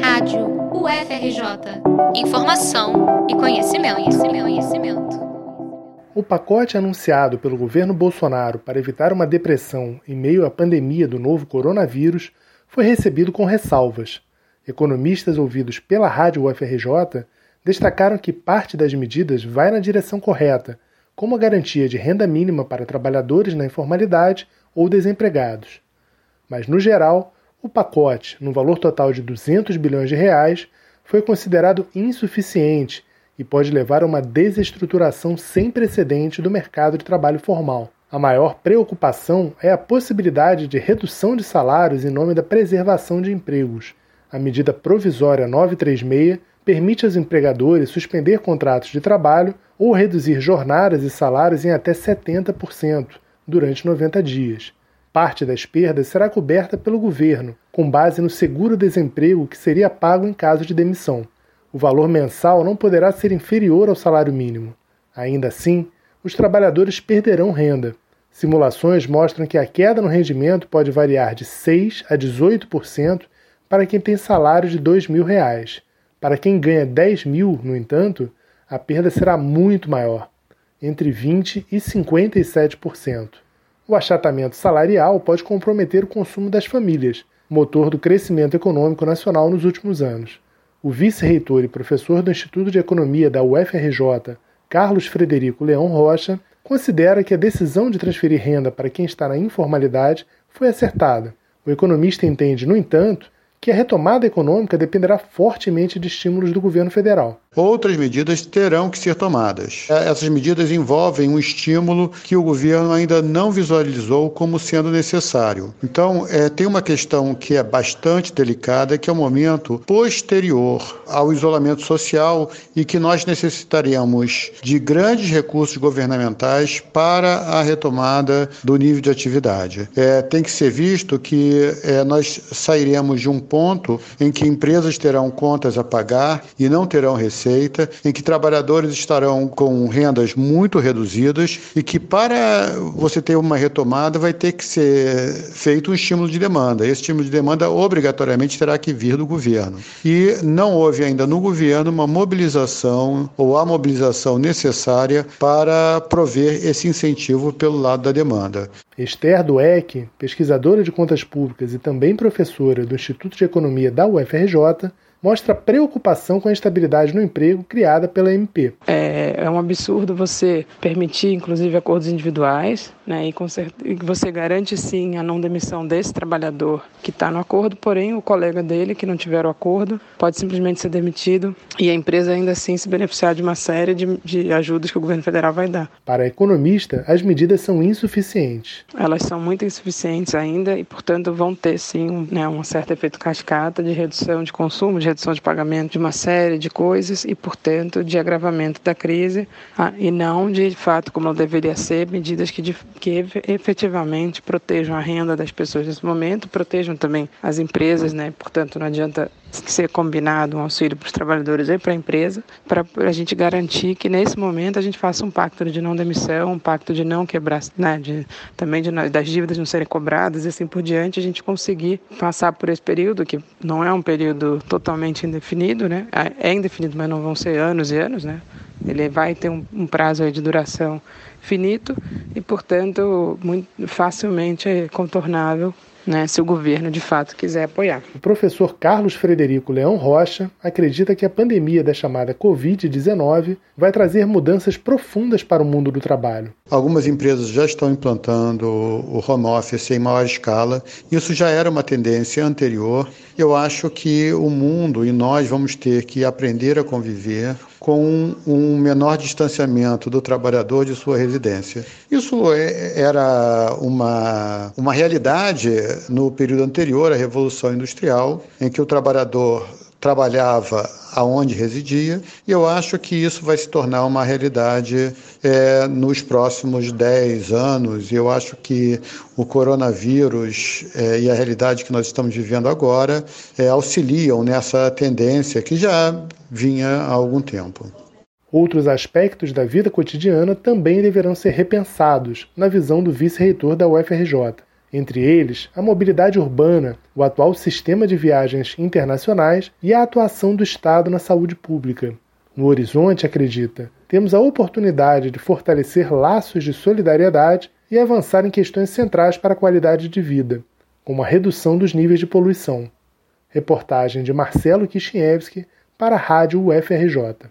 Rádio UFRJ. Informação e conhecimento, conhecimento, conhecimento. O pacote anunciado pelo governo Bolsonaro para evitar uma depressão em meio à pandemia do novo coronavírus foi recebido com ressalvas. Economistas ouvidos pela Rádio UFRJ destacaram que parte das medidas vai na direção correta, como a garantia de renda mínima para trabalhadores na informalidade ou desempregados. Mas, no geral, o pacote, no valor total de 200 bilhões de reais, foi considerado insuficiente e pode levar a uma desestruturação sem precedente do mercado de trabalho formal. A maior preocupação é a possibilidade de redução de salários em nome da preservação de empregos. A medida provisória 936 permite aos empregadores suspender contratos de trabalho ou reduzir jornadas e salários em até 70% durante 90 dias. Parte das perdas será coberta pelo governo, com base no seguro-desemprego que seria pago em caso de demissão. O valor mensal não poderá ser inferior ao salário mínimo. Ainda assim, os trabalhadores perderão renda. Simulações mostram que a queda no rendimento pode variar de 6 a 18% para quem tem salário de 2 mil reais. Para quem ganha 10 mil, no entanto, a perda será muito maior, entre 20% e 57% o achatamento salarial pode comprometer o consumo das famílias, motor do crescimento econômico nacional nos últimos anos. O vice-reitor e professor do Instituto de Economia da UFRJ, Carlos Frederico Leão Rocha, considera que a decisão de transferir renda para quem está na informalidade foi acertada. O economista entende, no entanto, que a retomada econômica dependerá fortemente de estímulos do governo federal. Outras medidas terão que ser tomadas. É, essas medidas envolvem um estímulo que o governo ainda não visualizou como sendo necessário. Então, é, tem uma questão que é bastante delicada, que é o momento posterior ao isolamento social e que nós necessitaremos de grandes recursos governamentais para a retomada do nível de atividade. É, tem que ser visto que é, nós sairemos de um ponto em que empresas terão contas a pagar e não terão receita, em que trabalhadores estarão com rendas muito reduzidas e que para você ter uma retomada vai ter que ser feito um estímulo de demanda. Esse estímulo de demanda obrigatoriamente terá que vir do governo. E não houve ainda no governo uma mobilização ou a mobilização necessária para prover esse incentivo pelo lado da demanda. Esther Dueck, pesquisadora de contas públicas e também professora do Instituto de Economia da UFRJ, mostra preocupação com a estabilidade no emprego criada pela MP. É, é um absurdo você permitir, inclusive, acordos individuais, né, e, e você garante sim a não demissão desse trabalhador que está no acordo, porém o colega dele que não tiver o acordo pode simplesmente ser demitido e a empresa ainda assim se beneficiar de uma série de, de ajudas que o governo federal vai dar. Para a economista, as medidas são insuficientes. Elas são muito insuficientes ainda e, portanto, vão ter sim um, né, um certo efeito cascata de redução de consumo, de redução de pagamento de uma série de coisas e, portanto, de agravamento da crise ah, e não de, de fato, como deveria ser, medidas que, de, que efetivamente protejam a renda das pessoas nesse momento, protejam também as empresas, né? Portanto, não adianta ser combinado um auxílio para os trabalhadores e para a empresa, para a gente garantir que nesse momento a gente faça um pacto de não demissão, um pacto de não quebrar, né, de, também de, das dívidas não serem cobradas e assim por diante, a gente conseguir passar por esse período, que não é um período totalmente indefinido, né, é indefinido, mas não vão ser anos e anos, né, ele vai ter um, um prazo de duração finito e, portanto, muito facilmente contornável né, se o governo de fato quiser apoiar. O professor Carlos Frederico Leão Rocha acredita que a pandemia da chamada Covid-19 vai trazer mudanças profundas para o mundo do trabalho. Algumas empresas já estão implantando o home office em maior escala. Isso já era uma tendência anterior. Eu acho que o mundo e nós vamos ter que aprender a conviver com um menor distanciamento do trabalhador de sua residência. Isso é, era uma, uma realidade no período anterior à Revolução Industrial, em que o trabalhador trabalhava aonde residia, e eu acho que isso vai se tornar uma realidade é, nos próximos 10 anos. Eu acho que o coronavírus é, e a realidade que nós estamos vivendo agora é, auxiliam nessa tendência que já vinha há algum tempo. Outros aspectos da vida cotidiana também deverão ser repensados, na visão do vice-reitor da UFRJ. Entre eles a mobilidade urbana, o atual sistema de viagens internacionais e a atuação do Estado na saúde pública. No horizonte, acredita, temos a oportunidade de fortalecer laços de solidariedade e avançar em questões centrais para a qualidade de vida, como a redução dos níveis de poluição. Reportagem de Marcelo Kishinevski para a Rádio UFRJ.